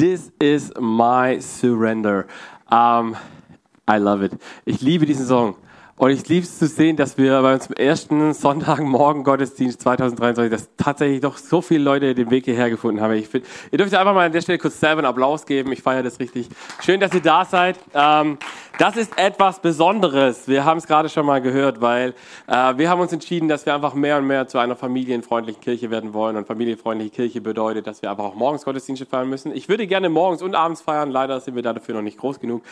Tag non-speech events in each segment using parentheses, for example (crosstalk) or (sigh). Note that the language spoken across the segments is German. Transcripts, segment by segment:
This is my surrender. Um, I love it. Ich liebe diesen Song. Und ich liebe es zu sehen, dass wir bei unserem ersten Sonntagmorgen Gottesdienst 2023, dass tatsächlich doch so viele Leute den Weg hierher gefunden haben. Ich find, ihr dürft einfach mal an der Stelle kurz selber einen Applaus geben. Ich feiere das richtig. Schön, dass ihr da seid. Ähm, das ist etwas Besonderes. Wir haben es gerade schon mal gehört, weil äh, wir haben uns entschieden, dass wir einfach mehr und mehr zu einer familienfreundlichen Kirche werden wollen. Und familienfreundliche Kirche bedeutet, dass wir einfach auch morgens Gottesdienste feiern müssen. Ich würde gerne morgens und abends feiern. Leider sind wir dafür noch nicht groß genug.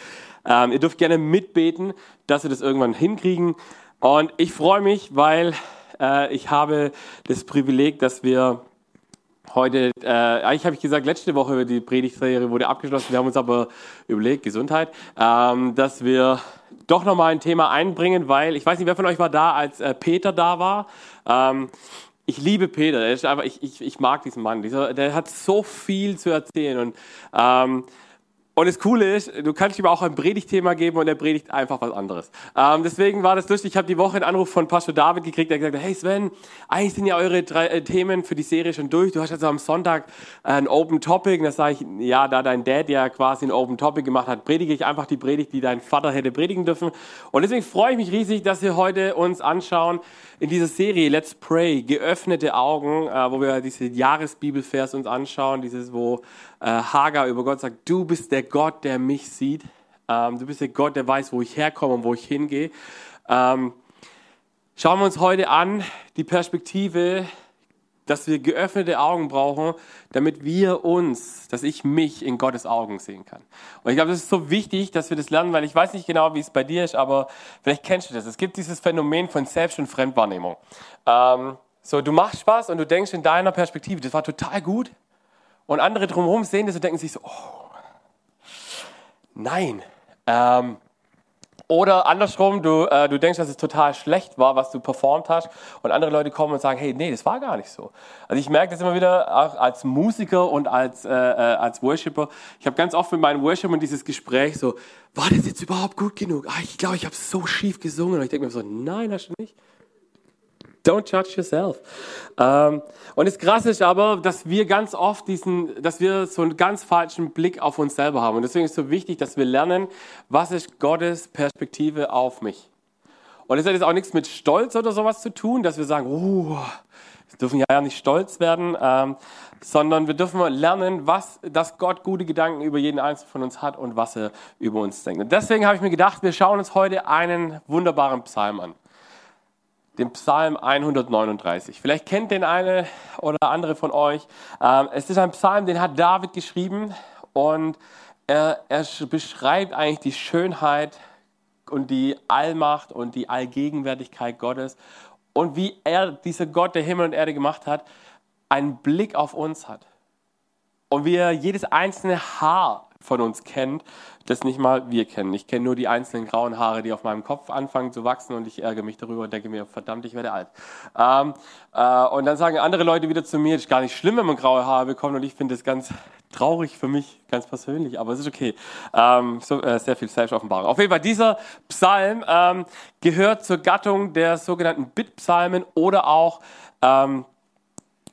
Ähm, ihr dürft gerne mitbeten, dass wir das irgendwann hinkriegen. Und ich freue mich, weil äh, ich habe das Privileg, dass wir heute, äh, eigentlich habe ich gesagt, letzte Woche die Predigtserie wurde abgeschlossen. Wir haben uns aber überlegt, Gesundheit, ähm, dass wir doch nochmal ein Thema einbringen, weil ich weiß nicht, wer von euch war da, als äh, Peter da war. Ähm, ich liebe Peter, er einfach, ich, ich, ich mag diesen Mann. Dieser, der hat so viel zu erzählen und ähm, und das Coole ist, du kannst ihm auch ein Predigtthema geben und er predigt einfach was anderes. Ähm, deswegen war das lustig. Ich habe die Woche einen Anruf von Pastor David gekriegt, der gesagt hat, hey Sven, eigentlich sind ja eure drei äh, Themen für die Serie schon durch. Du hast also am Sonntag ein Open Topic. Und da sage ich, ja, da dein Dad ja quasi ein Open Topic gemacht hat, predige ich einfach die Predigt, die dein Vater hätte predigen dürfen. Und deswegen freue ich mich riesig, dass wir heute uns anschauen in dieser Serie Let's Pray, geöffnete Augen, äh, wo wir diese Jahresbibelvers uns anschauen, dieses, wo Hagar über Gott sagt, du bist der Gott, der mich sieht. Ähm, du bist der Gott, der weiß, wo ich herkomme und wo ich hingehe. Ähm, schauen wir uns heute an die Perspektive, dass wir geöffnete Augen brauchen, damit wir uns, dass ich mich in Gottes Augen sehen kann. Und ich glaube, das ist so wichtig, dass wir das lernen, weil ich weiß nicht genau, wie es bei dir ist, aber vielleicht kennst du das. Es gibt dieses Phänomen von Selbst- und Fremdwahrnehmung. Ähm, so, du machst was und du denkst in deiner Perspektive, das war total gut, und andere drumherum sehen das und denken sich so, oh, nein. Ähm, oder andersrum, du, äh, du denkst, dass es total schlecht war, was du performt hast, und andere Leute kommen und sagen, hey, nee, das war gar nicht so. Also ich merke das immer wieder, auch als Musiker und als, äh, äh als Worshipper. Ich habe ganz oft mit meinen Worshipern dieses Gespräch so, war das jetzt überhaupt gut genug? Ah, ich glaube, ich habe so schief gesungen. Und ich denke mir so, nein, hast du nicht. Don't judge yourself. Ähm, und das Krasse ist aber, dass wir ganz oft diesen, dass wir so einen ganz falschen Blick auf uns selber haben. Und deswegen ist es so wichtig, dass wir lernen, was ist Gottes Perspektive auf mich. Und das hat jetzt auch nichts mit Stolz oder sowas zu tun, dass wir sagen, oh, wir dürfen ja nicht stolz werden, ähm, sondern wir dürfen lernen, was, dass Gott gute Gedanken über jeden Einzelnen von uns hat und was er über uns denkt. Und deswegen habe ich mir gedacht, wir schauen uns heute einen wunderbaren Psalm an den Psalm 139. Vielleicht kennt den eine oder andere von euch. Ähm, es ist ein Psalm, den hat David geschrieben und er, er beschreibt eigentlich die Schönheit und die Allmacht und die Allgegenwärtigkeit Gottes und wie er, dieser Gott, der Himmel und Erde gemacht hat, einen Blick auf uns hat. Und wie er jedes einzelne Haar von uns kennt, das nicht mal wir kennen. Ich kenne nur die einzelnen grauen Haare, die auf meinem Kopf anfangen zu wachsen und ich ärgere mich darüber und denke mir, verdammt, ich werde alt. Ähm, äh, und dann sagen andere Leute wieder zu mir, es ist gar nicht schlimm, wenn man graue Haare bekommt und ich finde das ganz traurig für mich, ganz persönlich, aber es ist okay. Ähm, so, äh, sehr viel Selbstoffenbarung. Auf jeden Fall, dieser Psalm ähm, gehört zur Gattung der sogenannten Bittpsalmen oder auch ähm,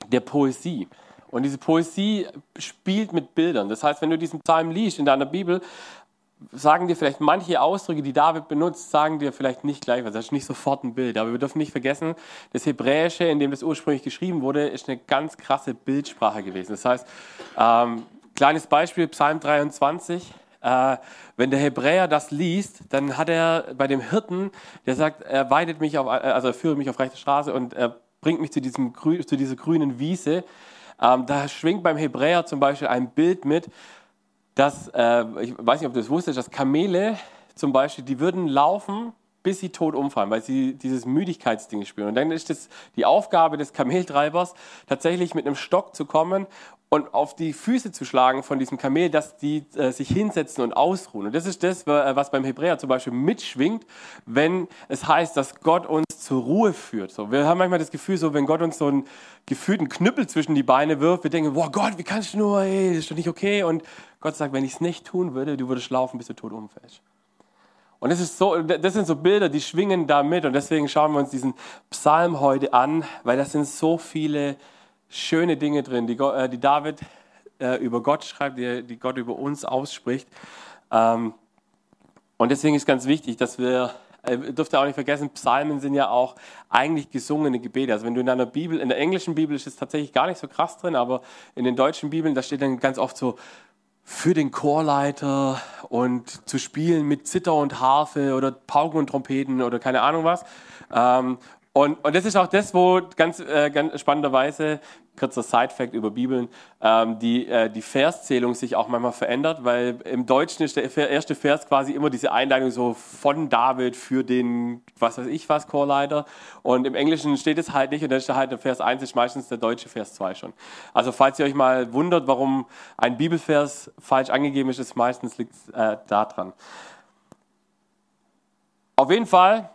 der Poesie. Und diese Poesie spielt mit Bildern. Das heißt, wenn du diesen Psalm liest in deiner Bibel, sagen dir vielleicht manche Ausdrücke, die David benutzt, sagen dir vielleicht nicht gleich was. Das ist nicht sofort ein Bild. Aber wir dürfen nicht vergessen, das Hebräische, in dem das ursprünglich geschrieben wurde, ist eine ganz krasse Bildsprache gewesen. Das heißt, ähm, kleines Beispiel, Psalm 23. Äh, wenn der Hebräer das liest, dann hat er bei dem Hirten, der sagt, er weidet mich auf, also er führt mich auf rechte Straße und er bringt mich zu, diesem, zu dieser grünen Wiese. Ähm, da schwingt beim Hebräer zum Beispiel ein Bild mit, dass, äh, ich weiß nicht, ob du das wusstest, dass Kamele zum Beispiel, die würden laufen, bis sie tot umfallen, weil sie dieses Müdigkeitsding spüren. Und dann ist es die Aufgabe des Kameltreibers, tatsächlich mit einem Stock zu kommen und auf die Füße zu schlagen von diesem Kamel, dass die äh, sich hinsetzen und ausruhen. Und das ist das, was beim Hebräer zum Beispiel mitschwingt, wenn es heißt, dass Gott uns zur Ruhe führt. So, wir haben manchmal das Gefühl, so wenn Gott uns so einen gefühlten Knüppel zwischen die Beine wirft, wir denken, boah Gott, wie kannst du nur, ey, das ist doch nicht okay. Und Gott sagt, wenn ich es nicht tun würde, du würdest laufen, bis du tot umfällst. Und das, ist so, das sind so Bilder, die schwingen da mit. Und deswegen schauen wir uns diesen Psalm heute an, weil das sind so viele schöne Dinge drin, die, äh, die David äh, über Gott schreibt, die, die, Gott über uns ausspricht. Ähm, und deswegen ist ganz wichtig, dass wir, äh, dürft ihr auch nicht vergessen, Psalmen sind ja auch eigentlich gesungene Gebete. Also wenn du in einer Bibel, in der englischen Bibel ist es tatsächlich gar nicht so krass drin, aber in den deutschen Bibeln, da steht dann ganz oft so, für den Chorleiter und zu spielen mit Zither und Harfe oder Pauken und Trompeten oder keine Ahnung was. Ähm, und, und das ist auch das, wo ganz, äh, ganz spannenderweise, kurzer Side-Fact über Bibeln, ähm, die, äh, die Verszählung sich auch manchmal verändert, weil im Deutschen ist der erste Vers quasi immer diese Einleitung so von David für den, was weiß ich was, Chorleiter. Und im Englischen steht es halt nicht und dann ist halt der Vers 1 ist meistens der deutsche Vers 2 schon. Also falls ihr euch mal wundert, warum ein Bibelvers falsch angegeben ist, ist meistens liegt es äh, daran. Auf jeden Fall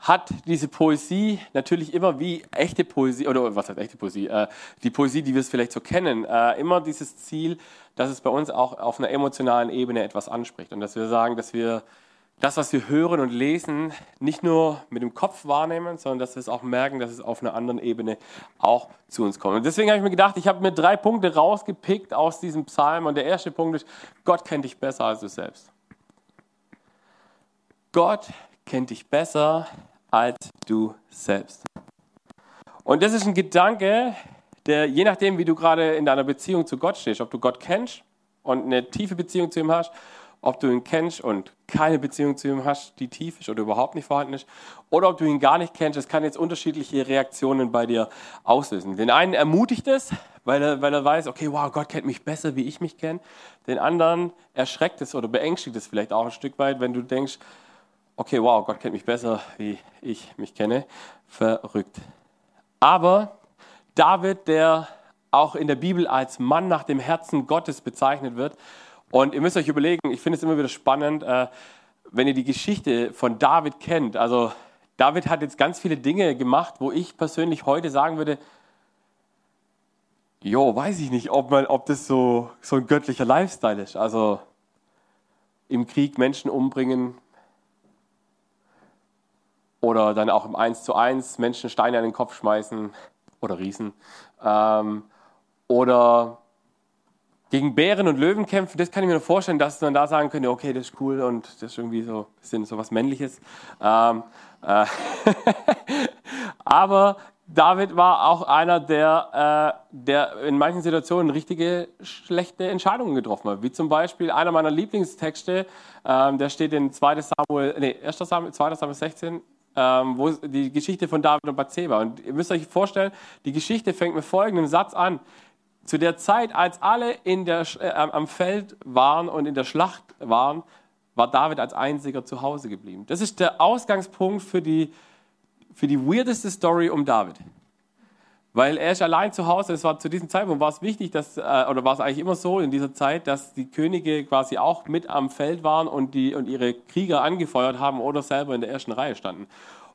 hat diese Poesie natürlich immer wie echte Poesie, oder was heißt echte Poesie, äh, die Poesie, die wir es vielleicht so kennen, äh, immer dieses Ziel, dass es bei uns auch auf einer emotionalen Ebene etwas anspricht und dass wir sagen, dass wir das, was wir hören und lesen, nicht nur mit dem Kopf wahrnehmen, sondern dass wir es auch merken, dass es auf einer anderen Ebene auch zu uns kommt. Und deswegen habe ich mir gedacht, ich habe mir drei Punkte rausgepickt aus diesem Psalm und der erste Punkt ist, Gott kennt dich besser als du selbst. Gott kennt dich besser als du selbst. Und das ist ein Gedanke, der je nachdem, wie du gerade in deiner Beziehung zu Gott stehst, ob du Gott kennst und eine tiefe Beziehung zu ihm hast, ob du ihn kennst und keine Beziehung zu ihm hast, die tief ist oder überhaupt nicht vorhanden ist, oder ob du ihn gar nicht kennst, das kann jetzt unterschiedliche Reaktionen bei dir auslösen. Den einen ermutigt es, weil er, weil er weiß, okay, wow, Gott kennt mich besser, wie ich mich kenne. Den anderen erschreckt es oder beängstigt es vielleicht auch ein Stück weit, wenn du denkst, okay, wow, Gott kennt mich besser, wie ich mich kenne. Verrückt. Aber David, der auch in der Bibel als Mann nach dem Herzen Gottes bezeichnet wird, und ihr müsst euch überlegen, ich finde es immer wieder spannend, äh, wenn ihr die Geschichte von David kennt. Also David hat jetzt ganz viele Dinge gemacht, wo ich persönlich heute sagen würde, jo, weiß ich nicht, ob, man, ob das so, so ein göttlicher Lifestyle ist. Also im Krieg Menschen umbringen, oder dann auch im 1 zu 1 Menschen Steine an den Kopf schmeißen oder Riesen. Ähm, oder gegen Bären und Löwen kämpfen, das kann ich mir nur vorstellen, dass man da sagen könnte, okay, das ist cool und das ist irgendwie so ein bisschen so was Männliches. Ähm, äh (laughs) Aber David war auch einer, der, äh, der in manchen Situationen richtige schlechte Entscheidungen getroffen hat. Wie zum Beispiel einer meiner Lieblingstexte, ähm, der steht in 2 Samuel, nee, 1. Samuel, 2 Samuel 16, ähm, wo die Geschichte von David und Bathseba. Und ihr müsst euch vorstellen, die Geschichte fängt mit folgendem Satz an. Zu der Zeit, als alle in der, äh, am Feld waren und in der Schlacht waren, war David als einziger zu Hause geblieben. Das ist der Ausgangspunkt für die, für die weirdeste Story um David. Weil er ist allein zu Hause. Es war zu diesem Zeitpunkt war es wichtig, dass, äh, oder war es eigentlich immer so in dieser Zeit, dass die Könige quasi auch mit am Feld waren und, die, und ihre Krieger angefeuert haben oder selber in der ersten Reihe standen.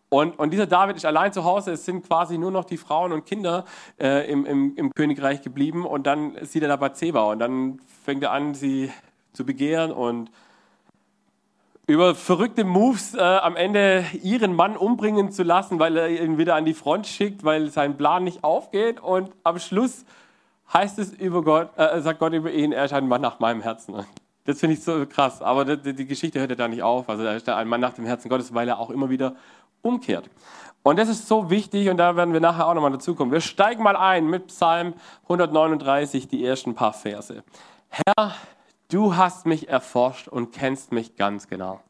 Und, und dieser David ist allein zu Hause. Es sind quasi nur noch die Frauen und Kinder äh, im, im, im, Königreich geblieben. Und dann sieht er da Bathseba und dann fängt er an, sie zu begehren und über verrückte Moves äh, am Ende ihren Mann umbringen zu lassen, weil er ihn wieder an die Front schickt, weil sein Plan nicht aufgeht. Und am Schluss heißt es über Gott, äh, sagt Gott über ihn, er ist ein Mann nach meinem Herzen. Das finde ich so krass. Aber die, die, Geschichte hört ja da nicht auf. Also er ist ein Mann nach dem Herzen Gottes, weil er auch immer wieder umkehrt. Und das ist so wichtig und da werden wir nachher auch nochmal dazu kommen. Wir steigen mal ein mit Psalm 139, die ersten paar Verse. Herr, Du hast mich erforscht und kennst mich ganz genau.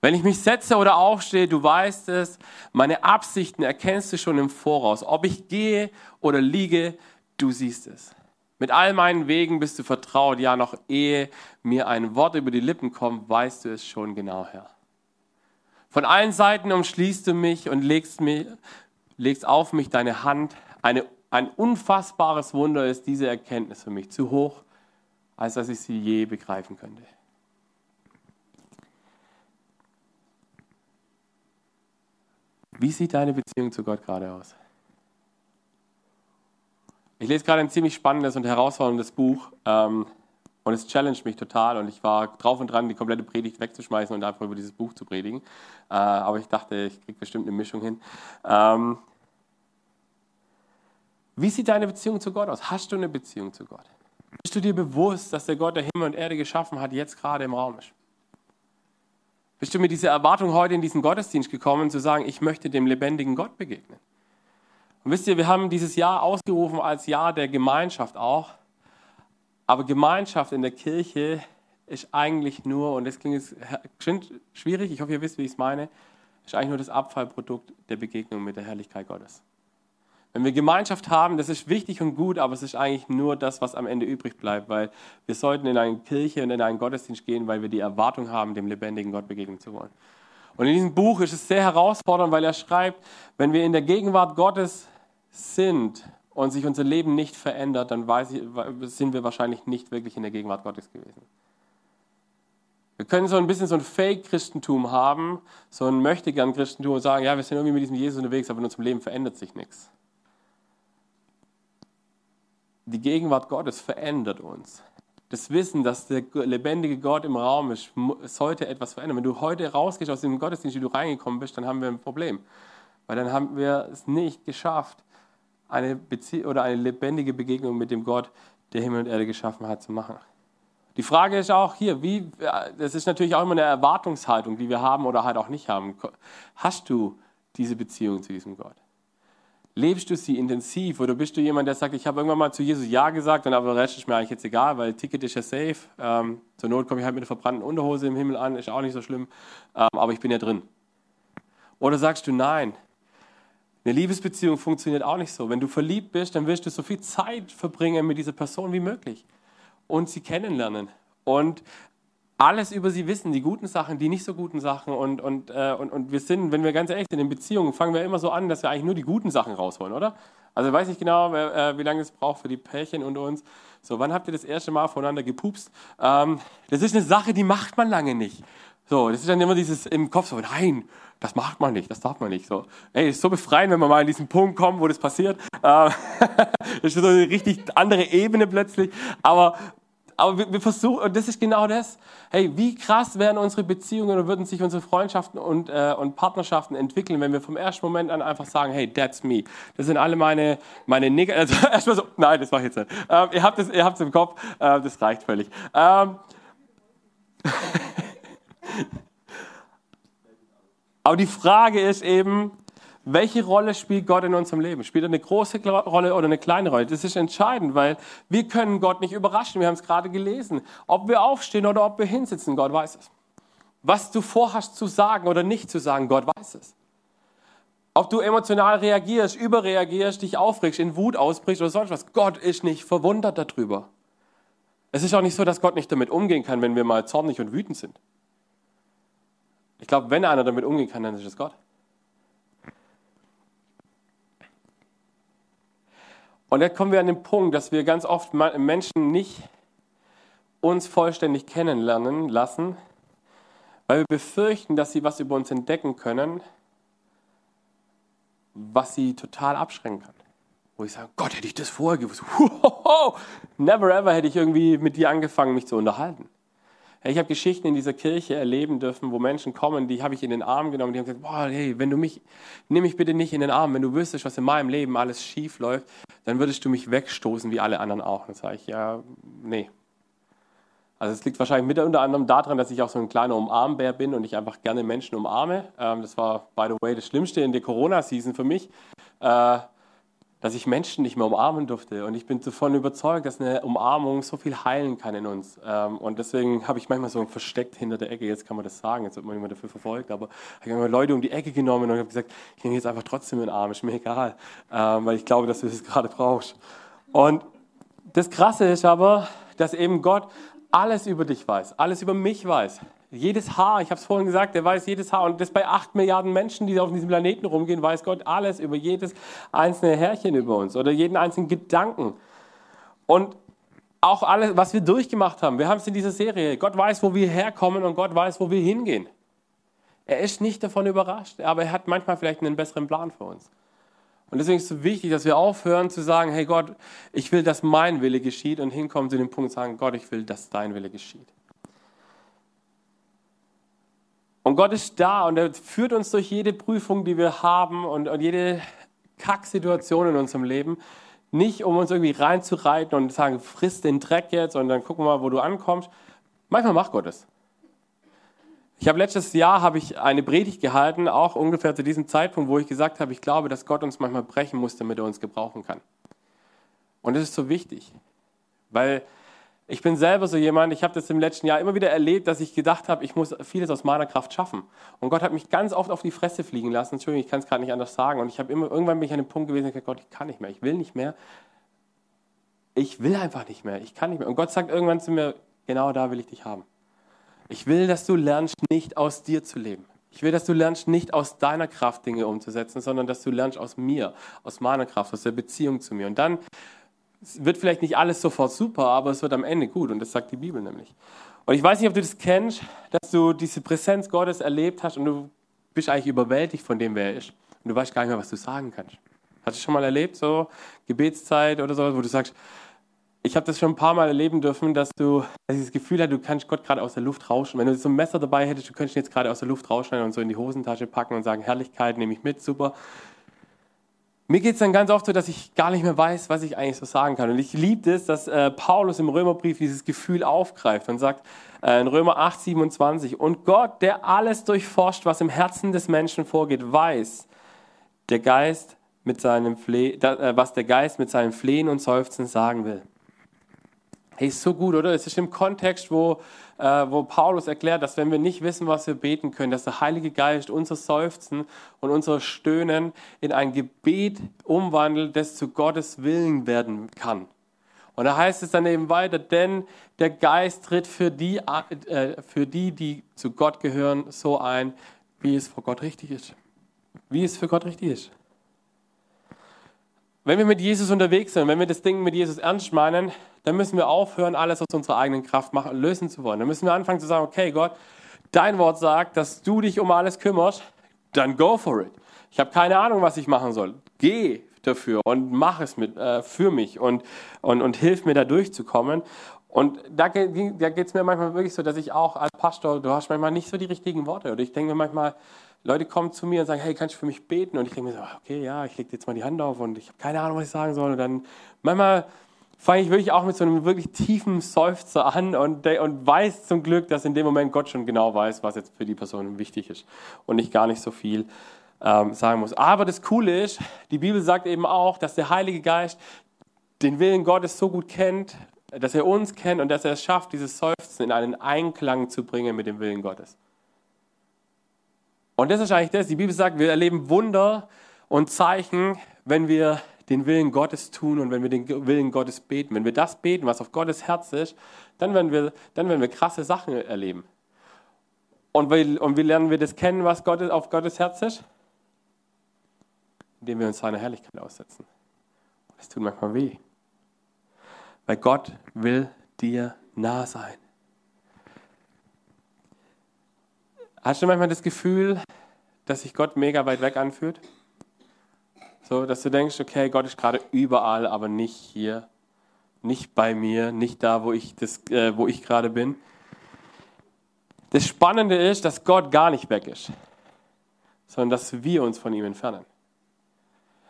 Wenn ich mich setze oder aufstehe, du weißt es, meine Absichten erkennst du schon im Voraus. Ob ich gehe oder liege, du siehst es. Mit all meinen Wegen bist du vertraut, ja, noch ehe mir ein Wort über die Lippen kommt, weißt du es schon genau, Herr. Von allen Seiten umschließt du mich und legst, mir, legst auf mich deine Hand. Eine, ein unfassbares Wunder ist diese Erkenntnis für mich. Zu hoch als dass ich sie je begreifen könnte. Wie sieht deine Beziehung zu Gott gerade aus? Ich lese gerade ein ziemlich spannendes und herausforderndes Buch ähm, und es challenged mich total und ich war drauf und dran, die komplette Predigt wegzuschmeißen und einfach über dieses Buch zu predigen. Äh, aber ich dachte, ich kriege bestimmt eine Mischung hin. Ähm, Wie sieht deine Beziehung zu Gott aus? Hast du eine Beziehung zu Gott? Bist du dir bewusst, dass der Gott, der Himmel und Erde geschaffen hat, jetzt gerade im Raum ist? Bist du mit dieser Erwartung heute in diesen Gottesdienst gekommen, zu sagen, ich möchte dem lebendigen Gott begegnen? Und wisst ihr, wir haben dieses Jahr ausgerufen als Jahr der Gemeinschaft auch. Aber Gemeinschaft in der Kirche ist eigentlich nur, und das klingt jetzt schwierig, ich hoffe, ihr wisst, wie ich es meine, ist eigentlich nur das Abfallprodukt der Begegnung mit der Herrlichkeit Gottes. Wenn wir Gemeinschaft haben, das ist wichtig und gut, aber es ist eigentlich nur das, was am Ende übrig bleibt, weil wir sollten in eine Kirche und in einen Gottesdienst gehen, weil wir die Erwartung haben, dem lebendigen Gott begegnen zu wollen. Und in diesem Buch ist es sehr herausfordernd, weil er schreibt, wenn wir in der Gegenwart Gottes sind und sich unser Leben nicht verändert, dann ich, sind wir wahrscheinlich nicht wirklich in der Gegenwart Gottes gewesen. Wir können so ein bisschen so ein Fake-Christentum haben, so ein Möchtegern-Christentum und sagen, ja, wir sind irgendwie mit diesem Jesus unterwegs, aber in unserem Leben verändert sich nichts. Die Gegenwart Gottes verändert uns. Das Wissen, dass der lebendige Gott im Raum ist, sollte etwas verändern. Wenn du heute rausgehst aus dem Gottesdienst, wie du reingekommen bist, dann haben wir ein Problem. Weil dann haben wir es nicht geschafft, eine Bezie oder eine lebendige Begegnung mit dem Gott, der Himmel und Erde geschaffen hat, zu machen. Die Frage ist auch hier, wie, das ist natürlich auch immer eine Erwartungshaltung, die wir haben oder halt auch nicht haben. Hast du diese Beziehung zu diesem Gott? Lebst du sie intensiv oder bist du jemand, der sagt, ich habe irgendwann mal zu Jesus Ja gesagt, und aber der Rest ist mir eigentlich jetzt egal, weil Ticket ist ja safe. Ähm, zur Not komme ich halt mit einer verbrannten Unterhose im Himmel an, ist auch nicht so schlimm, ähm, aber ich bin ja drin. Oder sagst du Nein? Eine Liebesbeziehung funktioniert auch nicht so. Wenn du verliebt bist, dann wirst du so viel Zeit verbringen mit dieser Person wie möglich und sie kennenlernen und alles über sie wissen, die guten Sachen, die nicht so guten Sachen. Und, und, äh, und, und wir sind, wenn wir ganz ehrlich sind, in Beziehungen fangen wir immer so an, dass wir eigentlich nur die guten Sachen rausholen, oder? Also weiß ich genau, äh, wie lange es braucht für die Pärchen unter uns. So, wann habt ihr das erste Mal voneinander gepupst? Ähm, das ist eine Sache, die macht man lange nicht. So, das ist dann immer dieses im Kopf so, nein, das macht man nicht, das darf man nicht. So, ey, ist so befreiend, wenn man mal in diesen Punkt kommt, wo das passiert. Äh, (laughs) das ist so eine richtig andere Ebene plötzlich. Aber aber wir, wir, versuchen, und das ist genau das. Hey, wie krass wären unsere Beziehungen und würden sich unsere Freundschaften und, äh, und Partnerschaften entwickeln, wenn wir vom ersten Moment an einfach sagen, hey, that's me. Das sind alle meine, meine Neg also (laughs) erstmal so, nein, das ich jetzt nicht. Ähm, ihr habt es ihr habt's im Kopf, äh, das reicht völlig. Ähm, (laughs) Aber die Frage ist eben, welche Rolle spielt Gott in unserem Leben? Spielt er eine große Rolle oder eine kleine Rolle? Das ist entscheidend, weil wir können Gott nicht überraschen. Wir haben es gerade gelesen. Ob wir aufstehen oder ob wir hinsitzen, Gott weiß es. Was du vorhast zu sagen oder nicht zu sagen, Gott weiß es. Ob du emotional reagierst, überreagierst, dich aufregst, in Wut ausbrichst oder sonst was, Gott ist nicht verwundert darüber. Es ist auch nicht so, dass Gott nicht damit umgehen kann, wenn wir mal zornig und wütend sind. Ich glaube, wenn einer damit umgehen kann, dann ist es Gott. Und jetzt kommen wir an den Punkt, dass wir ganz oft Menschen nicht uns vollständig kennenlernen lassen, weil wir befürchten, dass sie was über uns entdecken können, was sie total abschrecken kann. Wo ich sage, Gott, hätte ich das vorher gewusst. (laughs) Never ever hätte ich irgendwie mit dir angefangen, mich zu unterhalten. Ich habe Geschichten in dieser Kirche erleben dürfen, wo Menschen kommen, die habe ich in den Arm genommen, die haben gesagt, boah, hey, wenn du mich, nimm mich bitte nicht in den Arm, wenn du wüsstest, was in meinem Leben alles schief läuft, dann würdest du mich wegstoßen, wie alle anderen auch. Dann sage ich, ja, nee. Also es liegt wahrscheinlich mit unter anderem daran, dass ich auch so ein kleiner Umarmbär bin und ich einfach gerne Menschen umarme. Ähm, das war, by the way, das Schlimmste in der Corona-Season für mich. Dass ich Menschen nicht mehr umarmen durfte. Und ich bin davon überzeugt, dass eine Umarmung so viel heilen kann in uns. Ähm, und deswegen habe ich manchmal so versteckt hinter der Ecke, jetzt kann man das sagen, jetzt wird man immer dafür verfolgt, aber ich habe Leute um die Ecke genommen und habe gesagt, ich nehme jetzt einfach trotzdem den Arm, ist mir egal, ähm, weil ich glaube, dass du das gerade brauchst. Und das Krasse ist aber, dass eben Gott alles über dich weiß, alles über mich weiß. Jedes Haar, ich habe es vorhin gesagt, der weiß jedes Haar. Und das bei acht Milliarden Menschen, die auf diesem Planeten rumgehen, weiß Gott alles über jedes einzelne Härchen über uns oder jeden einzelnen Gedanken. Und auch alles, was wir durchgemacht haben. Wir haben es in dieser Serie. Gott weiß, wo wir herkommen und Gott weiß, wo wir hingehen. Er ist nicht davon überrascht, aber er hat manchmal vielleicht einen besseren Plan für uns. Und deswegen ist es wichtig, dass wir aufhören zu sagen, hey Gott, ich will, dass mein Wille geschieht und hinkommen zu dem Punkt sagen, Gott, ich will, dass dein Wille geschieht. Und Gott ist da und er führt uns durch jede Prüfung, die wir haben und, und jede Kacksituation in unserem Leben, Nicht, um uns irgendwie reinzureiten und sagen, frisst den Dreck jetzt und dann gucken wir mal, wo du ankommst. Manchmal macht Gott es. Ich habe letztes Jahr habe ich eine Predigt gehalten, auch ungefähr zu diesem Zeitpunkt, wo ich gesagt habe, ich glaube, dass Gott uns manchmal brechen muss, damit er uns gebrauchen kann. Und das ist so wichtig, weil ich bin selber so jemand, ich habe das im letzten Jahr immer wieder erlebt, dass ich gedacht habe, ich muss vieles aus meiner Kraft schaffen. Und Gott hat mich ganz oft auf die Fresse fliegen lassen. Entschuldigung, ich kann es gerade nicht anders sagen. Und ich habe immer, irgendwann bin ich an dem Punkt gewesen, ich gesagt, Gott, ich kann nicht mehr, ich will nicht mehr. Ich will einfach nicht mehr, ich kann nicht mehr. Und Gott sagt irgendwann zu mir, genau da will ich dich haben. Ich will, dass du lernst, nicht aus dir zu leben. Ich will, dass du lernst, nicht aus deiner Kraft Dinge umzusetzen, sondern dass du lernst aus mir, aus meiner Kraft, aus der Beziehung zu mir. Und dann wird vielleicht nicht alles sofort super, aber es wird am Ende gut. Und das sagt die Bibel nämlich. Und ich weiß nicht, ob du das kennst, dass du diese Präsenz Gottes erlebt hast und du bist eigentlich überwältigt von dem, wer er ist. Und du weißt gar nicht mehr, was du sagen kannst. Hast du schon mal erlebt, so Gebetszeit oder so, wo du sagst, ich habe das schon ein paar Mal erleben dürfen, dass du dass das Gefühl hast, du kannst Gott gerade aus der Luft rauschen. Wenn du so ein Messer dabei hättest, du könntest ihn jetzt gerade aus der Luft rausschneiden und so in die Hosentasche packen und sagen, Herrlichkeit nehme ich mit, super. Mir geht es dann ganz oft so, dass ich gar nicht mehr weiß, was ich eigentlich so sagen kann. Und ich liebe es, dass äh, Paulus im Römerbrief dieses Gefühl aufgreift und sagt äh, in Römer 8, 27, und Gott, der alles durchforscht, was im Herzen des Menschen vorgeht, weiß, der Geist mit seinem Fle äh, was der Geist mit seinem Flehen und Seufzen sagen will. Hey, ist so gut, oder? Es ist im Kontext, wo, äh, wo Paulus erklärt, dass wenn wir nicht wissen, was wir beten können, dass der Heilige Geist unser Seufzen und unser Stöhnen in ein Gebet umwandelt, das zu Gottes Willen werden kann. Und da heißt es dann eben weiter, denn der Geist tritt für die, äh, für die, die zu Gott gehören, so ein, wie es vor Gott richtig ist. Wie es für Gott richtig ist. Wenn wir mit Jesus unterwegs sind, wenn wir das Ding mit Jesus ernst meinen, dann müssen wir aufhören, alles aus unserer eigenen Kraft machen, lösen zu wollen. Dann müssen wir anfangen zu sagen, okay Gott, dein Wort sagt, dass du dich um alles kümmerst, dann go for it. Ich habe keine Ahnung, was ich machen soll. Geh dafür und mach es mit, äh, für mich und, und, und hilf mir da durchzukommen. Und da, da geht es mir manchmal wirklich so, dass ich auch als Pastor, du hast manchmal nicht so die richtigen Worte. Oder ich denke mir manchmal, Leute kommen zu mir und sagen, hey, kannst du für mich beten? Und ich denke mir so, okay, ja, ich lege jetzt mal die Hand auf und ich habe keine Ahnung, was ich sagen soll. Und dann manchmal fange ich wirklich auch mit so einem wirklich tiefen Seufzer an und, und weiß zum Glück, dass in dem Moment Gott schon genau weiß, was jetzt für die Person wichtig ist und ich gar nicht so viel ähm, sagen muss. Aber das Coole ist, die Bibel sagt eben auch, dass der Heilige Geist den Willen Gottes so gut kennt, dass er uns kennt und dass er es schafft, dieses Seufzen in einen Einklang zu bringen mit dem Willen Gottes. Und das ist eigentlich das. Die Bibel sagt, wir erleben Wunder und Zeichen, wenn wir den Willen Gottes tun und wenn wir den Willen Gottes beten. Wenn wir das beten, was auf Gottes Herz ist, dann werden wir, dann werden wir krasse Sachen erleben. Und wie, und wie lernen wir das kennen, was Gott, auf Gottes Herz ist? Indem wir uns seiner Herrlichkeit aussetzen. Das tut manchmal weh. Weil Gott will dir nah sein. Hast du manchmal das Gefühl, dass sich Gott mega weit weg anfühlt? So, dass du denkst, okay, Gott ist gerade überall, aber nicht hier, nicht bei mir, nicht da, wo ich, das, äh, wo ich gerade bin. Das Spannende ist, dass Gott gar nicht weg ist, sondern dass wir uns von ihm entfernen.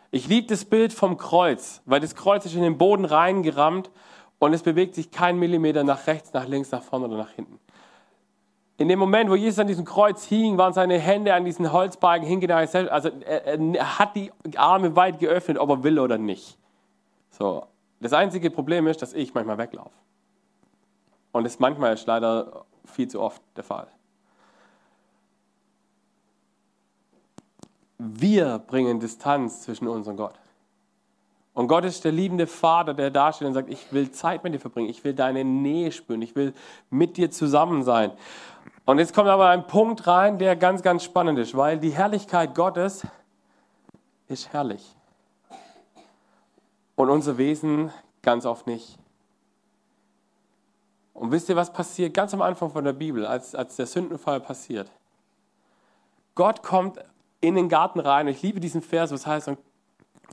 Ich liebe das Bild vom Kreuz, weil das Kreuz ist in den Boden reingerammt und es bewegt sich kein Millimeter nach rechts, nach links, nach vorne oder nach hinten. In dem Moment, wo Jesus an diesem Kreuz hing, waren seine Hände an diesen Holzbalken hingeneigt. Also er, er, hat die Arme weit geöffnet, ob er will oder nicht. So. Das einzige Problem ist, dass ich manchmal weglaufe. Und das manchmal ist leider viel zu oft der Fall. Wir bringen Distanz zwischen uns und Gott. Und Gott ist der liebende Vater, der da steht und sagt, ich will Zeit mit dir verbringen, ich will deine Nähe spüren, ich will mit dir zusammen sein. Und jetzt kommt aber ein Punkt rein, der ganz, ganz spannend ist, weil die Herrlichkeit Gottes ist herrlich. Und unser Wesen ganz oft nicht. Und wisst ihr, was passiert ganz am Anfang von der Bibel, als, als der Sündenfall passiert? Gott kommt in den Garten rein. Ich liebe diesen Vers, was heißt,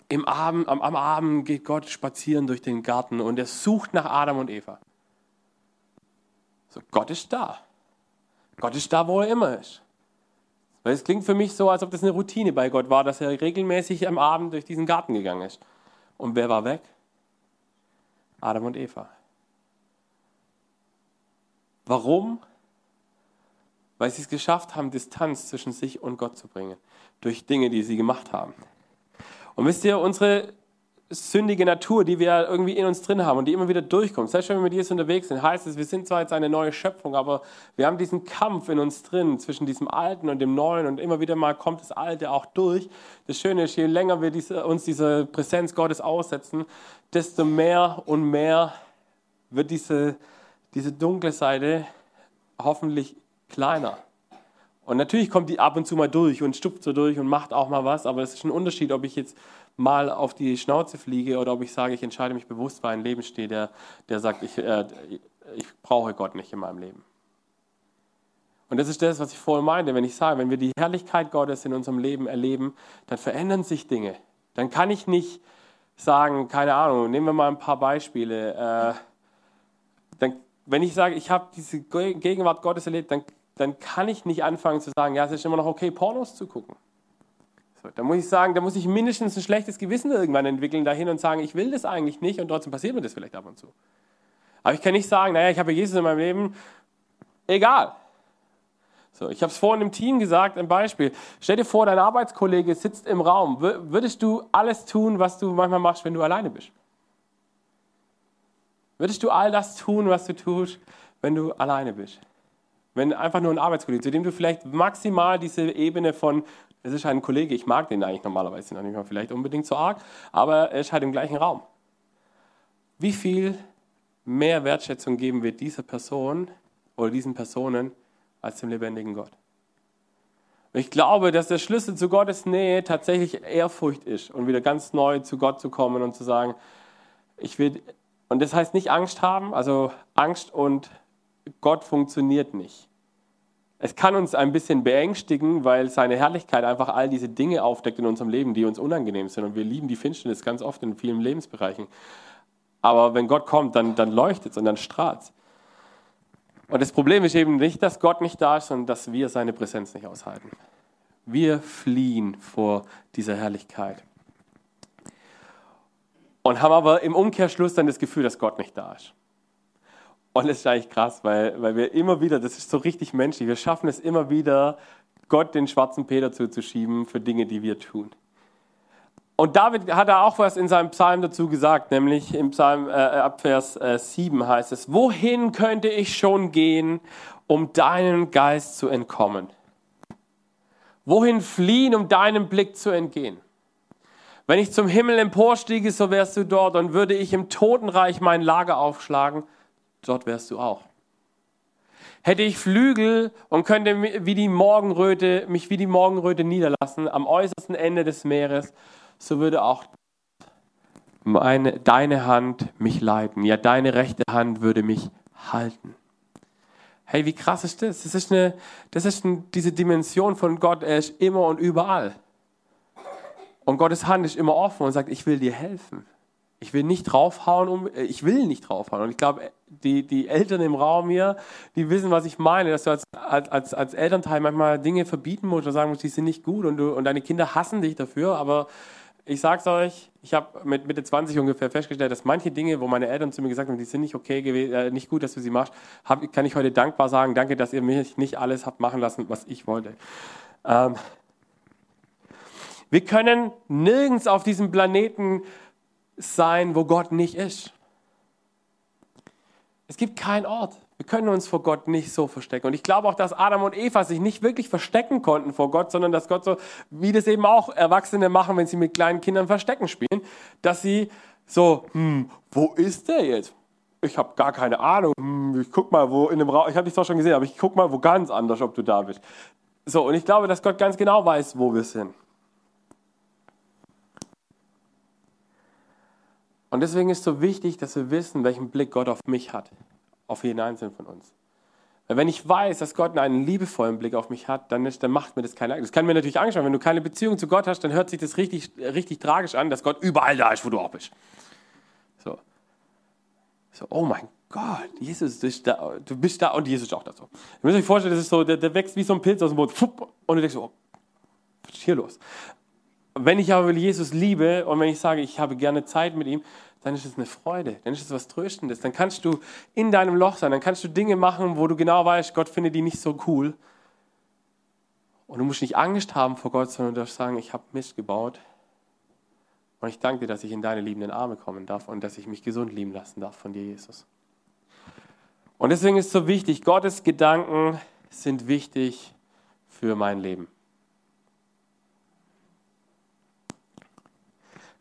im Abend, am, am Abend geht Gott spazieren durch den Garten und er sucht nach Adam und Eva. So, Gott ist da. Gott ist da, wo er immer ist. Weil es klingt für mich so, als ob das eine Routine bei Gott war, dass er regelmäßig am Abend durch diesen Garten gegangen ist. Und wer war weg? Adam und Eva. Warum? Weil sie es geschafft haben, Distanz zwischen sich und Gott zu bringen. Durch Dinge, die sie gemacht haben. Und wisst ihr, unsere sündige Natur, die wir irgendwie in uns drin haben und die immer wieder durchkommt. Selbst wenn wir mit Jesus unterwegs sind, heißt es, wir sind zwar jetzt eine neue Schöpfung, aber wir haben diesen Kampf in uns drin zwischen diesem Alten und dem Neuen und immer wieder mal kommt das Alte auch durch. Das Schöne ist, je länger wir diese, uns dieser Präsenz Gottes aussetzen, desto mehr und mehr wird diese, diese dunkle Seite hoffentlich kleiner. Und natürlich kommt die ab und zu mal durch und stupft so durch und macht auch mal was, aber es ist ein Unterschied, ob ich jetzt mal auf die Schnauze fliege oder ob ich sage, ich entscheide mich bewusst, weil ein Leben steht, der, der sagt, ich, äh, ich brauche Gott nicht in meinem Leben. Und das ist das, was ich vorhin meinte, wenn ich sage, wenn wir die Herrlichkeit Gottes in unserem Leben erleben, dann verändern sich Dinge. Dann kann ich nicht sagen, keine Ahnung, nehmen wir mal ein paar Beispiele. Äh, dann, wenn ich sage, ich habe diese Gegenwart Gottes erlebt, dann, dann kann ich nicht anfangen zu sagen, ja, es ist immer noch okay, Pornos zu gucken. So, da muss ich sagen, da muss ich mindestens ein schlechtes Gewissen irgendwann entwickeln dahin und sagen, ich will das eigentlich nicht und trotzdem passiert mir das vielleicht ab und zu. Aber ich kann nicht sagen, naja, ich habe Jesus in meinem Leben, egal. So, ich habe es vorhin im Team gesagt, ein Beispiel. Stell dir vor, dein Arbeitskollege sitzt im Raum. Würdest du alles tun, was du manchmal machst, wenn du alleine bist? Würdest du all das tun, was du tust, wenn du alleine bist? Wenn einfach nur ein Arbeitskollege, zu dem du vielleicht maximal diese Ebene von, es ist halt ein Kollege, ich mag den eigentlich normalerweise noch nicht mal vielleicht unbedingt so arg, aber er ist halt im gleichen Raum. Wie viel mehr Wertschätzung geben wir dieser Person oder diesen Personen als dem lebendigen Gott? Ich glaube, dass der Schlüssel zu Gottes Nähe tatsächlich Ehrfurcht ist und wieder ganz neu zu Gott zu kommen und zu sagen, ich will, und das heißt nicht Angst haben, also Angst und Gott funktioniert nicht. Es kann uns ein bisschen beängstigen, weil seine Herrlichkeit einfach all diese Dinge aufdeckt in unserem Leben, die uns unangenehm sind. Und wir lieben die Finsternis ganz oft in vielen Lebensbereichen. Aber wenn Gott kommt, dann, dann leuchtet es und dann strahlt es. Und das Problem ist eben nicht, dass Gott nicht da ist, sondern dass wir seine Präsenz nicht aushalten. Wir fliehen vor dieser Herrlichkeit. Und haben aber im Umkehrschluss dann das Gefühl, dass Gott nicht da ist. Und das ist eigentlich krass, weil, weil wir immer wieder, das ist so richtig menschlich, wir schaffen es immer wieder, Gott den schwarzen Peter zuzuschieben für Dinge, die wir tun. Und David hat da auch was in seinem Psalm dazu gesagt, nämlich im Psalm äh, ab Vers äh, 7 heißt es, wohin könnte ich schon gehen, um deinem Geist zu entkommen? Wohin fliehen, um deinem Blick zu entgehen? Wenn ich zum Himmel emporstiege, so wärst du dort und würde ich im Totenreich mein Lager aufschlagen, dort wärst du auch. Hätte ich Flügel und könnte wie die Morgenröte, mich wie die Morgenröte niederlassen am äußersten Ende des Meeres, so würde auch meine, deine Hand mich leiten. Ja, deine rechte Hand würde mich halten. Hey, wie krass ist das? Das ist, eine, das ist eine, diese Dimension von Gott, er ist immer und überall. Und Gottes Hand ist immer offen und sagt, ich will dir helfen. Ich will nicht draufhauen, um, äh, ich will nicht draufhauen. Und ich glaube, die, die Eltern im Raum hier, die wissen, was ich meine, dass du als, als, als Elternteil manchmal Dinge verbieten musst oder sagen musst, die sind nicht gut und, du, und deine Kinder hassen dich dafür. Aber ich sag's euch, ich habe mit Mitte 20 ungefähr festgestellt, dass manche Dinge, wo meine Eltern zu mir gesagt haben, die sind nicht okay gewesen, äh, nicht gut, dass du sie machst, hab, kann ich heute dankbar sagen, danke, dass ihr mich nicht alles habt machen lassen, was ich wollte. Ähm, wir können nirgends auf diesem Planeten sein, wo Gott nicht ist. Es gibt keinen Ort. Wir können uns vor Gott nicht so verstecken. Und ich glaube auch, dass Adam und Eva sich nicht wirklich verstecken konnten vor Gott, sondern dass Gott so, wie das eben auch Erwachsene machen, wenn sie mit kleinen Kindern Verstecken spielen, dass sie so, hm, wo ist der jetzt? Ich habe gar keine Ahnung. Hm, ich guck mal, wo in dem Raum, ich habe dich zwar schon gesehen, aber ich guck mal wo ganz anders, ob du da bist. So, und ich glaube, dass Gott ganz genau weiß, wo wir sind. Und deswegen ist es so wichtig, dass wir wissen, welchen Blick Gott auf mich hat, auf jeden Einzelnen von uns. Weil wenn ich weiß, dass Gott einen liebevollen Blick auf mich hat, dann, ist, dann macht mir das keine Angst. Das kann mir natürlich Angst machen. Wenn du keine Beziehung zu Gott hast, dann hört sich das richtig, richtig tragisch an, dass Gott überall da ist, wo du auch bist. So. So, oh mein Gott, Jesus ist da, du bist da und Jesus ist auch da. So. Ihr müsst euch vorstellen, das ist so, der, der wächst wie so ein Pilz aus dem Boden. Und du denkst so, oh, was ist hier los? Wenn ich aber Jesus liebe und wenn ich sage, ich habe gerne Zeit mit ihm, dann ist es eine Freude, dann ist es was Tröstendes. Dann kannst du in deinem Loch sein, dann kannst du Dinge machen, wo du genau weißt, Gott findet die nicht so cool. Und du musst nicht Angst haben vor Gott, sondern du darfst sagen, ich habe Mist gebaut. Und ich danke dir, dass ich in deine liebenden Arme kommen darf und dass ich mich gesund lieben lassen darf von dir, Jesus. Und deswegen ist es so wichtig, Gottes Gedanken sind wichtig für mein Leben.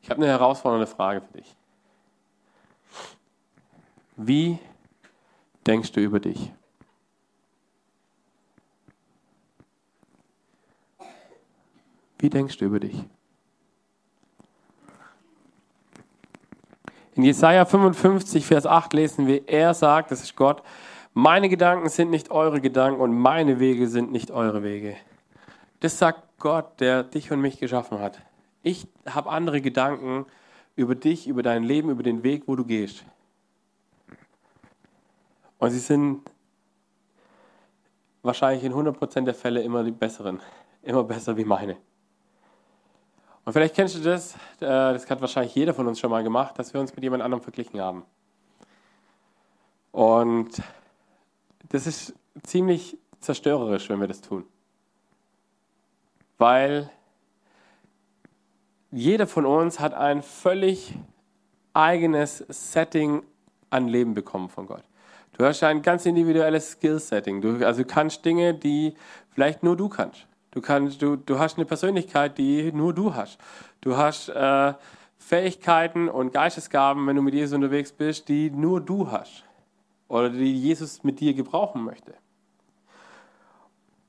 Ich habe eine herausfordernde Frage für dich. Wie denkst du über dich? Wie denkst du über dich? In Jesaja 55, Vers 8 lesen wir, er sagt, das ist Gott, meine Gedanken sind nicht eure Gedanken und meine Wege sind nicht eure Wege. Das sagt Gott, der dich und mich geschaffen hat. Ich habe andere Gedanken über dich, über dein Leben, über den Weg, wo du gehst. Und sie sind wahrscheinlich in 100% der Fälle immer die besseren, immer besser wie meine. Und vielleicht kennst du das, äh, das hat wahrscheinlich jeder von uns schon mal gemacht, dass wir uns mit jemand anderem verglichen haben. Und das ist ziemlich zerstörerisch, wenn wir das tun. Weil jeder von uns hat ein völlig eigenes Setting an Leben bekommen von Gott. Du hast ein ganz individuelles Skill-Setting. Du, also du kannst Dinge, die vielleicht nur du kannst. Du, kannst, du, du hast eine Persönlichkeit, die nur du hast. Du hast äh, Fähigkeiten und Geistesgaben, wenn du mit Jesus unterwegs bist, die nur du hast. Oder die Jesus mit dir gebrauchen möchte.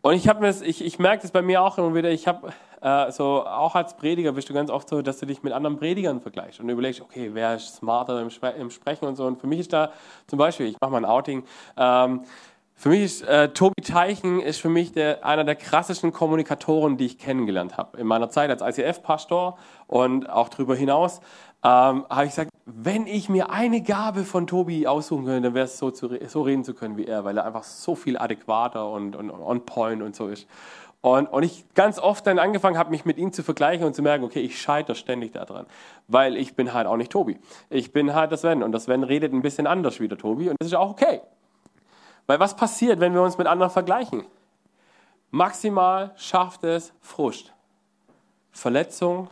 Und ich, ich, ich merke das bei mir auch immer wieder. Ich habe äh, so, auch als Prediger bist du ganz oft so, dass du dich mit anderen Predigern vergleichst und überlegst, okay, wer ist smarter im, Spre im Sprechen und so. Und für mich ist da zum Beispiel, ich mache mal ein Outing, ähm, für mich ist äh, Tobi Teichen ist für mich der, einer der krassesten Kommunikatoren, die ich kennengelernt habe. In meiner Zeit als ICF-Pastor und auch darüber hinaus ähm, habe ich gesagt, wenn ich mir eine Gabe von Tobi aussuchen könnte, dann wäre es so, zu, so reden zu können wie er, weil er einfach so viel adäquater und, und on point und so ist. Und, und ich ganz oft dann angefangen habe, mich mit ihm zu vergleichen und zu merken, okay, ich scheitere ständig daran, weil ich bin halt auch nicht Tobi. Ich bin halt das Sven und das Sven redet ein bisschen anders wie der Tobi und das ist auch okay. Weil was passiert, wenn wir uns mit anderen vergleichen? Maximal schafft es Frust, Verletzung,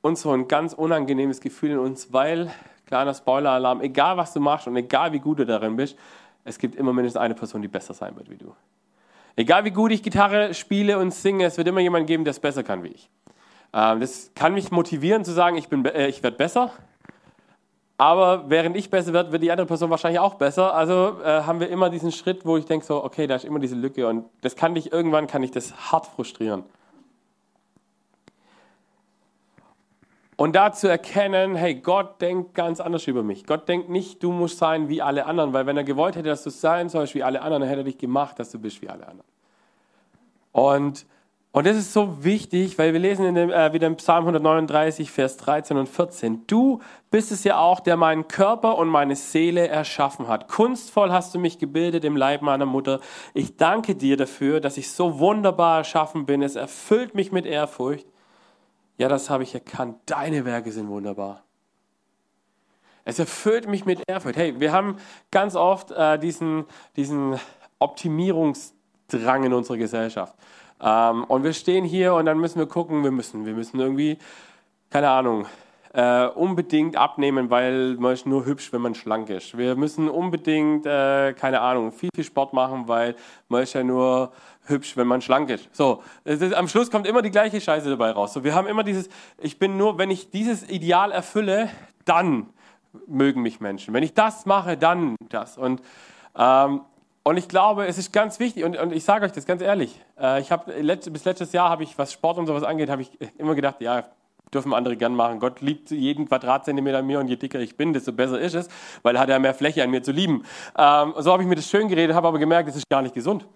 und so ein ganz unangenehmes Gefühl in uns, weil, kleiner Spoiler-Alarm, egal was du machst und egal wie gut du darin bist, es gibt immer mindestens eine Person, die besser sein wird wie du. Egal wie gut ich Gitarre spiele und singe, es wird immer jemanden geben, der es besser kann wie ich. Ähm, das kann mich motivieren zu sagen, ich, äh, ich werde besser. Aber während ich besser werde, wird die andere Person wahrscheinlich auch besser. Also äh, haben wir immer diesen Schritt, wo ich denke so, okay, da ist immer diese Lücke und das kann dich irgendwann kann ich das hart frustrieren. Und da zu erkennen, hey, Gott denkt ganz anders über mich. Gott denkt nicht, du musst sein wie alle anderen, weil wenn er gewollt hätte, dass du sein sollst wie alle anderen, dann hätte er dich gemacht, dass du bist wie alle anderen. Und, und das ist so wichtig, weil wir lesen in dem, äh, wieder im Psalm 139, Vers 13 und 14. Du bist es ja auch, der meinen Körper und meine Seele erschaffen hat. Kunstvoll hast du mich gebildet im Leib meiner Mutter. Ich danke dir dafür, dass ich so wunderbar erschaffen bin. Es erfüllt mich mit Ehrfurcht. Ja, das habe ich erkannt. Deine Werke sind wunderbar. Es erfüllt mich mit Ehrfurcht. Hey, wir haben ganz oft äh, diesen, diesen Optimierungsdrang in unserer Gesellschaft. Ähm, und wir stehen hier und dann müssen wir gucken, wir müssen, wir müssen irgendwie, keine Ahnung, äh, unbedingt abnehmen, weil man ist nur hübsch, wenn man schlank ist. Wir müssen unbedingt, äh, keine Ahnung, viel, viel Sport machen, weil man ist ja nur hübsch, wenn man schlank ist. So, ist, am Schluss kommt immer die gleiche Scheiße dabei raus. So, wir haben immer dieses, ich bin nur, wenn ich dieses Ideal erfülle, dann mögen mich Menschen. Wenn ich das mache, dann das. Und, ähm, und ich glaube, es ist ganz wichtig, und, und ich sage euch das ganz ehrlich, äh, ich habe bis letztes Jahr habe ich, was Sport und sowas angeht, habe ich immer gedacht, ja, dürfen andere gern machen. Gott liebt jeden Quadratzentimeter mir und je dicker ich bin, desto besser ist es, weil er hat ja mehr Fläche an mir zu lieben. Ähm, so habe ich mir das schön geredet, habe aber gemerkt, es ist gar nicht gesund.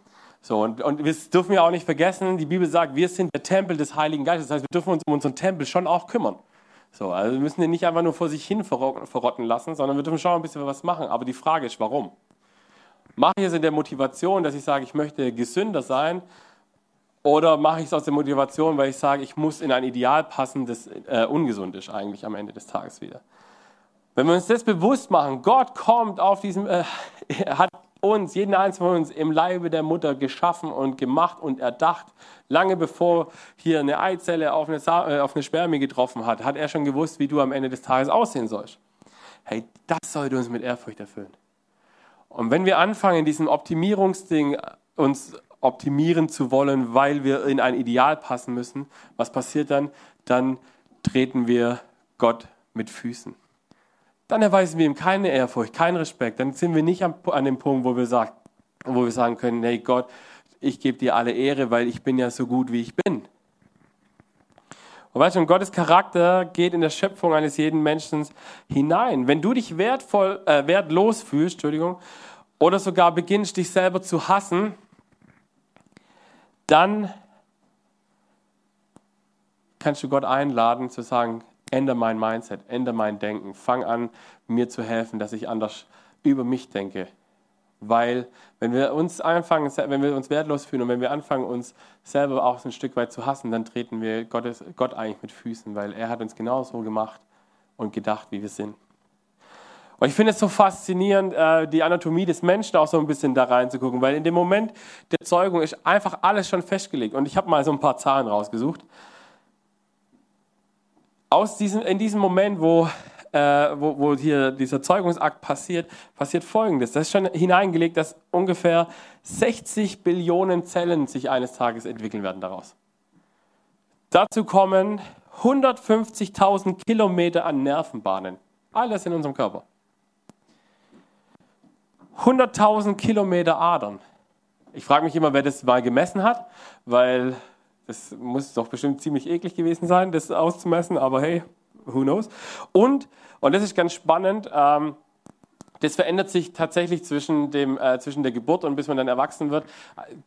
So, und, und wir dürfen ja auch nicht vergessen, die Bibel sagt, wir sind der Tempel des Heiligen Geistes. Das heißt, wir dürfen uns um unseren Tempel schon auch kümmern. So, also wir müssen den nicht einfach nur vor sich hin verrotten lassen, sondern wir dürfen schon ein bisschen was machen. Aber die Frage ist, warum? Mache ich es in der Motivation, dass ich sage, ich möchte gesünder sein Oder mache ich es aus der Motivation, weil ich sage, ich muss in ein Ideal passen, das äh, ungesund ist eigentlich am Ende des Tages wieder. Wenn wir uns das bewusst machen, Gott kommt auf diesem, äh, hat uns, jeden einzelnen von uns im Leibe der Mutter geschaffen und gemacht und erdacht. Lange bevor hier eine Eizelle auf eine, äh, auf eine Spermie getroffen hat, hat er schon gewusst, wie du am Ende des Tages aussehen sollst. Hey, das sollte uns mit Ehrfurcht erfüllen. Und wenn wir anfangen, diesen Optimierungsding uns optimieren zu wollen, weil wir in ein Ideal passen müssen, was passiert dann? Dann treten wir Gott mit Füßen. Dann erweisen wir ihm keine Ehrfurcht, keinen Respekt. Dann sind wir nicht an, dem Punkt, wo wir, sagen, wo wir sagen können, hey Gott, ich gebe dir alle Ehre, weil ich bin ja so gut, wie ich bin. Und weißt du, Gottes Charakter geht in der Schöpfung eines jeden Menschen hinein. Wenn du dich wertvoll, äh, wertlos fühlst, Entschuldigung, oder sogar beginnst, dich selber zu hassen, dann kannst du Gott einladen zu sagen, ändere mein Mindset, ändere mein Denken, fang an, mir zu helfen, dass ich anders über mich denke. Weil wenn wir uns anfangen, wenn wir uns wertlos fühlen und wenn wir anfangen, uns selber auch ein Stück weit zu hassen, dann treten wir Gottes, Gott eigentlich mit Füßen, weil er hat uns genauso gemacht und gedacht, wie wir sind. Und ich finde es so faszinierend, äh, die Anatomie des Menschen auch so ein bisschen da reinzugucken, weil in dem Moment der Zeugung ist einfach alles schon festgelegt. Und ich habe mal so ein paar Zahlen rausgesucht. Aus diesem, in diesem Moment, wo, äh, wo, wo hier dieser Zeugungsakt passiert, passiert Folgendes. Das ist schon hineingelegt, dass ungefähr 60 Billionen Zellen sich eines Tages entwickeln werden daraus. Dazu kommen 150.000 Kilometer an Nervenbahnen. Alles in unserem Körper. 100.000 Kilometer Adern. Ich frage mich immer, wer das mal gemessen hat, weil das muss doch bestimmt ziemlich eklig gewesen sein, das auszumessen, aber hey, who knows. Und, und das ist ganz spannend, ähm, das verändert sich tatsächlich zwischen, dem, äh, zwischen der Geburt und bis man dann erwachsen wird.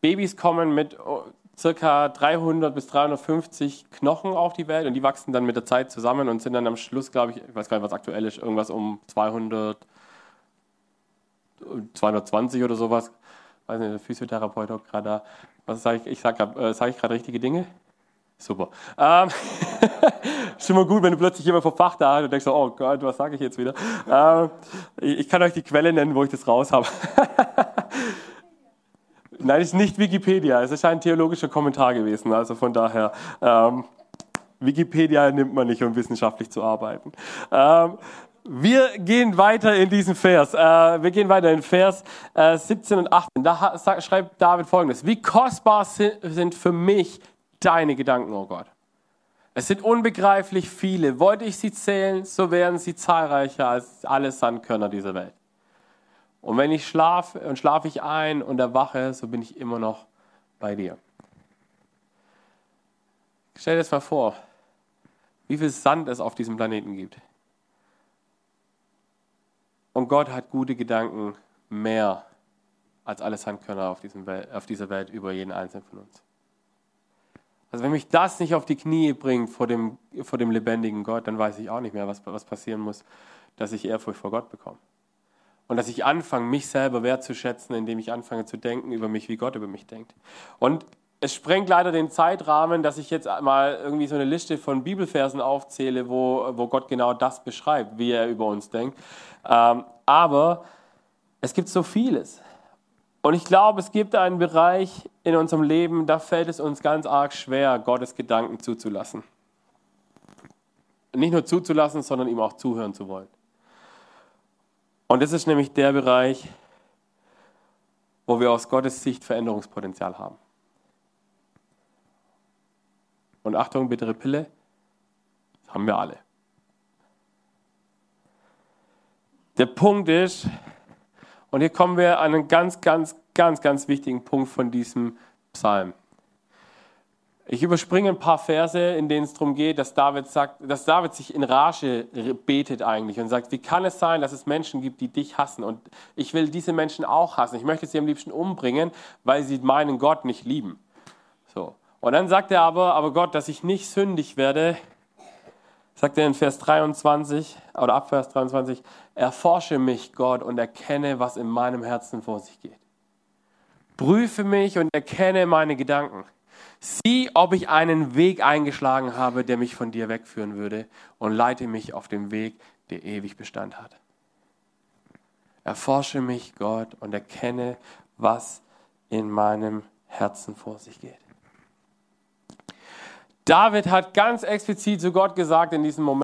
Babys kommen mit oh, circa 300 bis 350 Knochen auf die Welt und die wachsen dann mit der Zeit zusammen und sind dann am Schluss, glaube ich, ich weiß gar nicht, was aktuell ist, irgendwas um 200 220 oder sowas. Weiß nicht, der Physiotherapeut auch gerade da. Was sage ich? Ich sage äh, sag ich gerade richtige Dinge? Super. Ähm, (laughs) schon mal gut, wenn du plötzlich jemand vom Fach da hast und denkst, oh Gott, was sage ich jetzt wieder? Ähm, ich, ich, kann euch die Quelle nennen, wo ich das raus habe. (laughs) Nein, es ist nicht Wikipedia, es ist ein theologischer Kommentar gewesen. Also von daher, ähm, Wikipedia nimmt man nicht, um wissenschaftlich zu arbeiten. Ähm, wir gehen weiter in diesen Vers. Äh, wir gehen weiter in Vers äh, 17 und 18. Da schreibt David folgendes. Wie kostbar sind für mich deine Gedanken, oh Gott. Es sind unbegreiflich viele. Wollte ich sie zählen, so wären sie zahlreicher als alle Sandkörner dieser Welt. Und wenn ich schlafe und schlafe ich ein und erwache, so bin ich immer noch bei dir. Stell dir das mal vor, wie viel Sand es auf diesem Planeten gibt. Und Gott hat gute Gedanken mehr als alle Sandkörner auf, auf dieser Welt über jeden einzelnen von uns. Also wenn mich das nicht auf die Knie bringt vor dem, vor dem lebendigen Gott, dann weiß ich auch nicht mehr, was, was passieren muss, dass ich Ehrfurcht vor Gott bekomme. Und dass ich anfange, mich selber wertzuschätzen, indem ich anfange zu denken über mich, wie Gott über mich denkt. Und es sprengt leider den Zeitrahmen, dass ich jetzt mal irgendwie so eine Liste von Bibelversen aufzähle, wo, wo Gott genau das beschreibt, wie er über uns denkt. Ähm, aber es gibt so vieles. Und ich glaube, es gibt einen Bereich in unserem Leben, da fällt es uns ganz arg schwer, Gottes Gedanken zuzulassen. Nicht nur zuzulassen, sondern ihm auch zuhören zu wollen. Und das ist nämlich der Bereich, wo wir aus Gottes Sicht Veränderungspotenzial haben. Und Achtung, bittere Pille, das haben wir alle. Der Punkt ist, und hier kommen wir an einen ganz, ganz, ganz, ganz wichtigen Punkt von diesem Psalm. Ich überspringe ein paar Verse, in denen es darum geht, dass David sagt, dass David sich in Rage betet eigentlich und sagt, wie kann es sein, dass es Menschen gibt, die dich hassen und ich will diese Menschen auch hassen. Ich möchte sie am liebsten umbringen, weil sie meinen Gott nicht lieben. So. Und dann sagt er aber, aber Gott, dass ich nicht sündig werde, sagt er in Vers 23 oder ab Vers 23, erforsche mich, Gott, und erkenne, was in meinem Herzen vor sich geht. Prüfe mich und erkenne meine Gedanken. Sieh, ob ich einen Weg eingeschlagen habe, der mich von dir wegführen würde, und leite mich auf dem Weg, der ewig Bestand hat. Erforsche mich, Gott, und erkenne, was in meinem Herzen vor sich geht. David hat ganz explizit zu Gott gesagt in diesem Moment,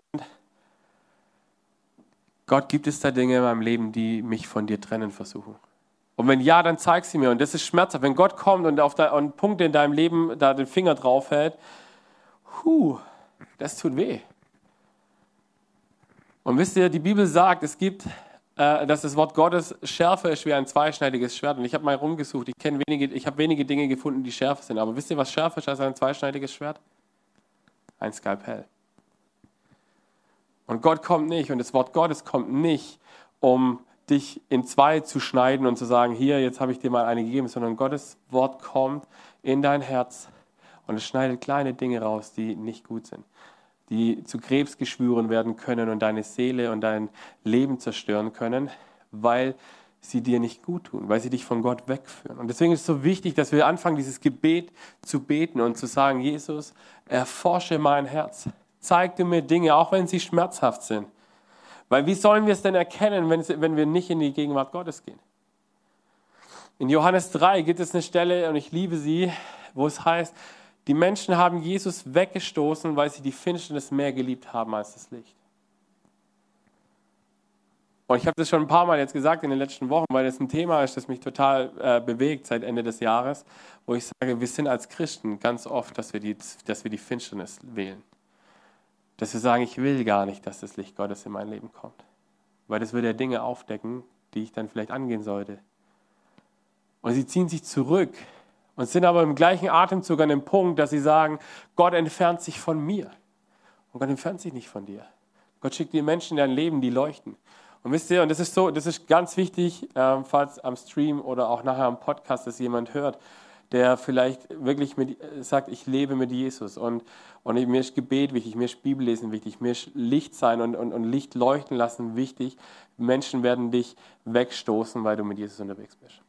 Gott, gibt es da Dinge in meinem Leben, die mich von dir trennen versuchen? Und wenn ja, dann zeig sie mir. Und das ist schmerzhaft. Wenn Gott kommt und auf einen Punkt in deinem Leben da den Finger drauf hält, huh, das tut weh. Und wisst ihr, die Bibel sagt, es gibt, äh, dass das Wort Gottes schärfer ist wie ein zweischneidiges Schwert. Und ich habe mal rumgesucht, ich ich habe wenige Dinge gefunden, die schärfer sind. Aber wisst ihr, was schärfer ist als ein zweischneidiges Schwert? Ein Skalpell. Und Gott kommt nicht und das Wort Gottes kommt nicht, um dich in zwei zu schneiden und zu sagen, hier, jetzt habe ich dir mal eine gegeben, sondern Gottes Wort kommt in dein Herz und es schneidet kleine Dinge raus, die nicht gut sind, die zu Krebsgeschwüren werden können und deine Seele und dein Leben zerstören können, weil sie dir nicht gut tun, weil sie dich von Gott wegführen. Und deswegen ist es so wichtig, dass wir anfangen, dieses Gebet zu beten und zu sagen, Jesus, erforsche mein Herz. Zeig dir mir Dinge, auch wenn sie schmerzhaft sind. Weil wie sollen wir es denn erkennen, wenn, wenn wir nicht in die Gegenwart Gottes gehen? In Johannes 3 gibt es eine Stelle, und ich liebe sie, wo es heißt, die Menschen haben Jesus weggestoßen, weil sie die Finsternis mehr geliebt haben als das Licht. Und ich habe das schon ein paar Mal jetzt gesagt in den letzten Wochen, weil das ein Thema ist, das mich total äh, bewegt seit Ende des Jahres, wo ich sage, wir sind als Christen ganz oft, dass wir die, dass wir die Finsternis wählen. Dass wir sagen, ich will gar nicht, dass das Licht Gottes in mein Leben kommt. Weil das würde ja Dinge aufdecken, die ich dann vielleicht angehen sollte. Und sie ziehen sich zurück und sind aber im gleichen Atemzug an dem Punkt, dass sie sagen, Gott entfernt sich von mir. Und Gott entfernt sich nicht von dir. Gott schickt dir Menschen in dein Leben, die leuchten. Und wisst ihr, und das ist so, das ist ganz wichtig, äh, falls am Stream oder auch nachher am Podcast das jemand hört, der vielleicht wirklich mit, sagt, ich lebe mit Jesus und, und mir ist Gebet wichtig, mir ist Bibellesen wichtig, mir ist Licht sein und, und, und Licht leuchten lassen wichtig. Menschen werden dich wegstoßen, weil du mit Jesus unterwegs bist.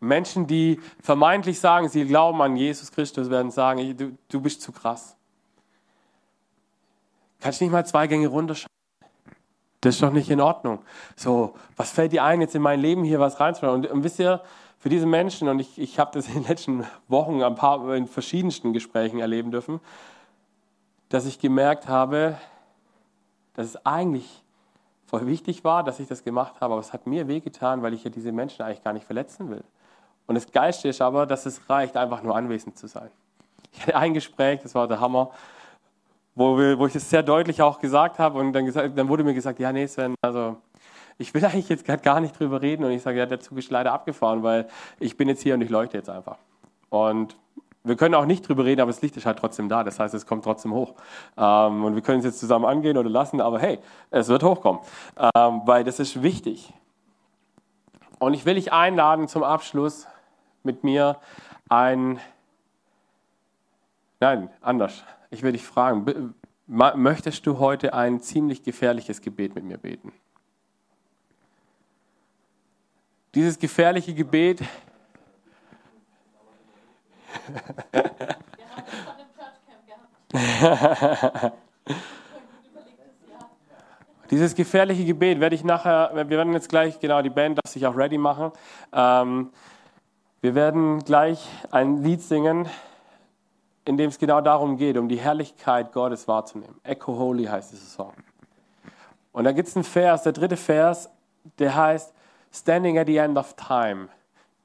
Menschen, die vermeintlich sagen, sie glauben an Jesus Christus, werden sagen, du, du bist zu krass. Kannst nicht mal zwei Gänge runterschauen. Das ist doch nicht in Ordnung. So, was fällt dir ein, jetzt in mein Leben hier was reinzuschreiben? Und, und wisst ihr, für diese Menschen, und ich, ich habe das in den letzten Wochen ein paar in verschiedensten Gesprächen erleben dürfen, dass ich gemerkt habe, dass es eigentlich voll wichtig war, dass ich das gemacht habe, aber es hat mir wehgetan, weil ich ja diese Menschen eigentlich gar nicht verletzen will. Und das Geilste ist aber, dass es reicht, einfach nur anwesend zu sein. Ich hatte ein Gespräch, das war der Hammer, wo, wir, wo ich das sehr deutlich auch gesagt habe und dann, gesagt, dann wurde mir gesagt, ja, nee, Sven, also ich will (laughs) eigentlich jetzt gerade gar nicht drüber reden und ich sage, ja, der Zug ist leider abgefahren, weil ich bin jetzt hier und ich leuchte jetzt einfach. Und wir können auch nicht drüber reden, aber das Licht ist halt trotzdem da. Das heißt, es kommt trotzdem hoch. Ähm, und wir können es jetzt zusammen angehen oder lassen, aber hey, es wird hochkommen, ähm, weil das ist wichtig. Und ich will dich einladen zum Abschluss mit mir ein, nein, anders. Ich will dich fragen, möchtest du heute ein ziemlich gefährliches Gebet mit mir beten? Dieses gefährliche Gebet. (laughs) Dieses gefährliche Gebet werde ich nachher, wir werden jetzt gleich, genau, die Band darf sich auch ready machen. Ähm, wir werden gleich ein Lied singen, in dem es genau darum geht, um die Herrlichkeit Gottes wahrzunehmen. Echo Holy heißt dieser Song. Und da gibt es einen Vers, der dritte Vers, der heißt, Standing at the end of time,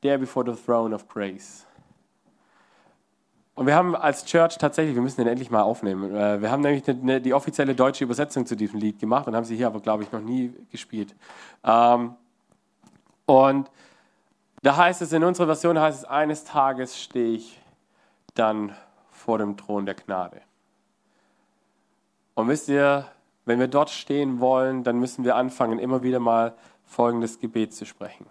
there before the throne of grace. Und wir haben als Church tatsächlich, wir müssen den endlich mal aufnehmen. Äh, wir haben nämlich eine, die offizielle deutsche Übersetzung zu diesem Lied gemacht und haben sie hier aber, glaube ich, noch nie gespielt. Ähm, und da heißt es, in unserer Version heißt es, eines Tages stehe ich dann vor dem Thron der Gnade. Und wisst ihr, wenn wir dort stehen wollen, dann müssen wir anfangen, immer wieder mal folgendes Gebet zu sprechen.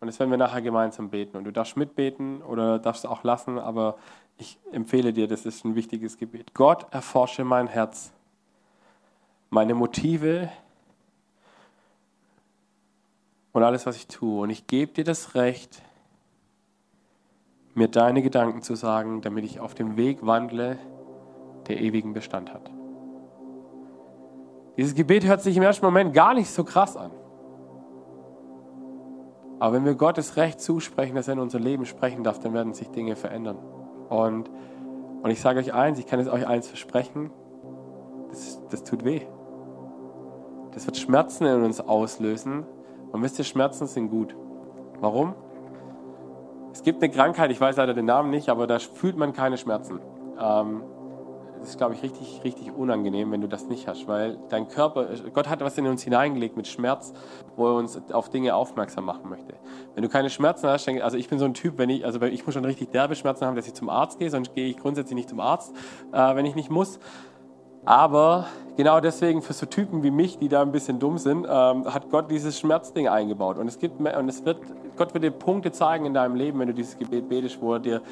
Und das werden wir nachher gemeinsam beten. Und du darfst mitbeten oder darfst auch lassen, aber ich empfehle dir, das ist ein wichtiges Gebet. Gott, erforsche mein Herz, meine Motive und alles, was ich tue. Und ich gebe dir das Recht, mir deine Gedanken zu sagen, damit ich auf dem Weg wandle, der ewigen Bestand hat. Dieses Gebet hört sich im ersten Moment gar nicht so krass an. Aber wenn wir Gottes Recht zusprechen, dass er in unser Leben sprechen darf, dann werden sich Dinge verändern. Und, und ich sage euch eins, ich kann es euch eins versprechen, das, das tut weh. Das wird Schmerzen in uns auslösen. Und wisst ihr, Schmerzen sind gut. Warum? Es gibt eine Krankheit, ich weiß leider den Namen nicht, aber da fühlt man keine Schmerzen. Ähm, das ist, glaube ich, richtig, richtig unangenehm, wenn du das nicht hast, weil dein Körper, Gott hat was in uns hineingelegt mit Schmerz, wo er uns auf Dinge aufmerksam machen möchte. Wenn du keine Schmerzen hast, dann, also ich bin so ein Typ, wenn ich, also ich muss schon richtig derbe Schmerzen haben, dass ich zum Arzt gehe, sonst gehe ich grundsätzlich nicht zum Arzt, äh, wenn ich nicht muss. Aber genau deswegen für so Typen wie mich, die da ein bisschen dumm sind, ähm, hat Gott dieses Schmerzding eingebaut. Und es gibt und es wird, Gott wird dir Punkte zeigen in deinem Leben, wenn du dieses Gebet betest, wo er dir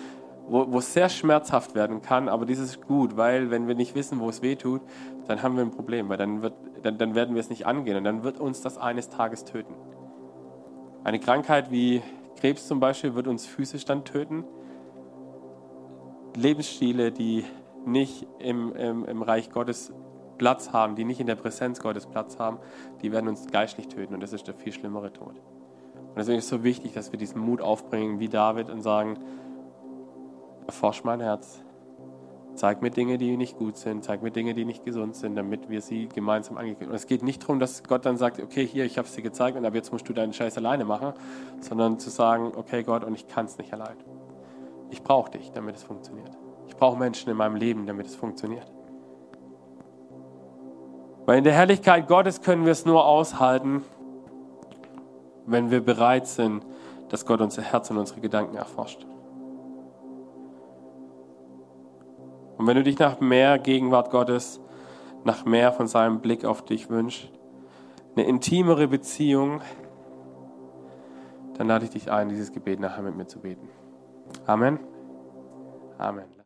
wo, wo es sehr schmerzhaft werden kann, aber das ist gut, weil wenn wir nicht wissen, wo es weh tut, dann haben wir ein Problem, weil dann, wird, dann, dann werden wir es nicht angehen und dann wird uns das eines Tages töten. Eine Krankheit wie Krebs zum Beispiel wird uns physisch dann töten. Lebensstile, die nicht im, im, im Reich Gottes Platz haben, die nicht in der Präsenz Gottes Platz haben, die werden uns geistlich töten und das ist der viel schlimmere Tod. Und deswegen ist es so wichtig, dass wir diesen Mut aufbringen wie David und sagen, Erforsch mein Herz. Zeig mir Dinge, die nicht gut sind. Zeig mir Dinge, die nicht gesund sind, damit wir sie gemeinsam angehen können. Und es geht nicht darum, dass Gott dann sagt, okay, hier, ich habe es dir gezeigt und ab jetzt musst du deinen Scheiß alleine machen, sondern zu sagen, okay, Gott, und ich kann es nicht allein. Ich brauche dich, damit es funktioniert. Ich brauche Menschen in meinem Leben, damit es funktioniert. Weil in der Herrlichkeit Gottes können wir es nur aushalten, wenn wir bereit sind, dass Gott unser Herz und unsere Gedanken erforscht. Und wenn du dich nach mehr Gegenwart Gottes, nach mehr von seinem Blick auf dich wünschst, eine intimere Beziehung, dann lade ich dich ein, dieses Gebet nachher mit mir zu beten. Amen. Amen.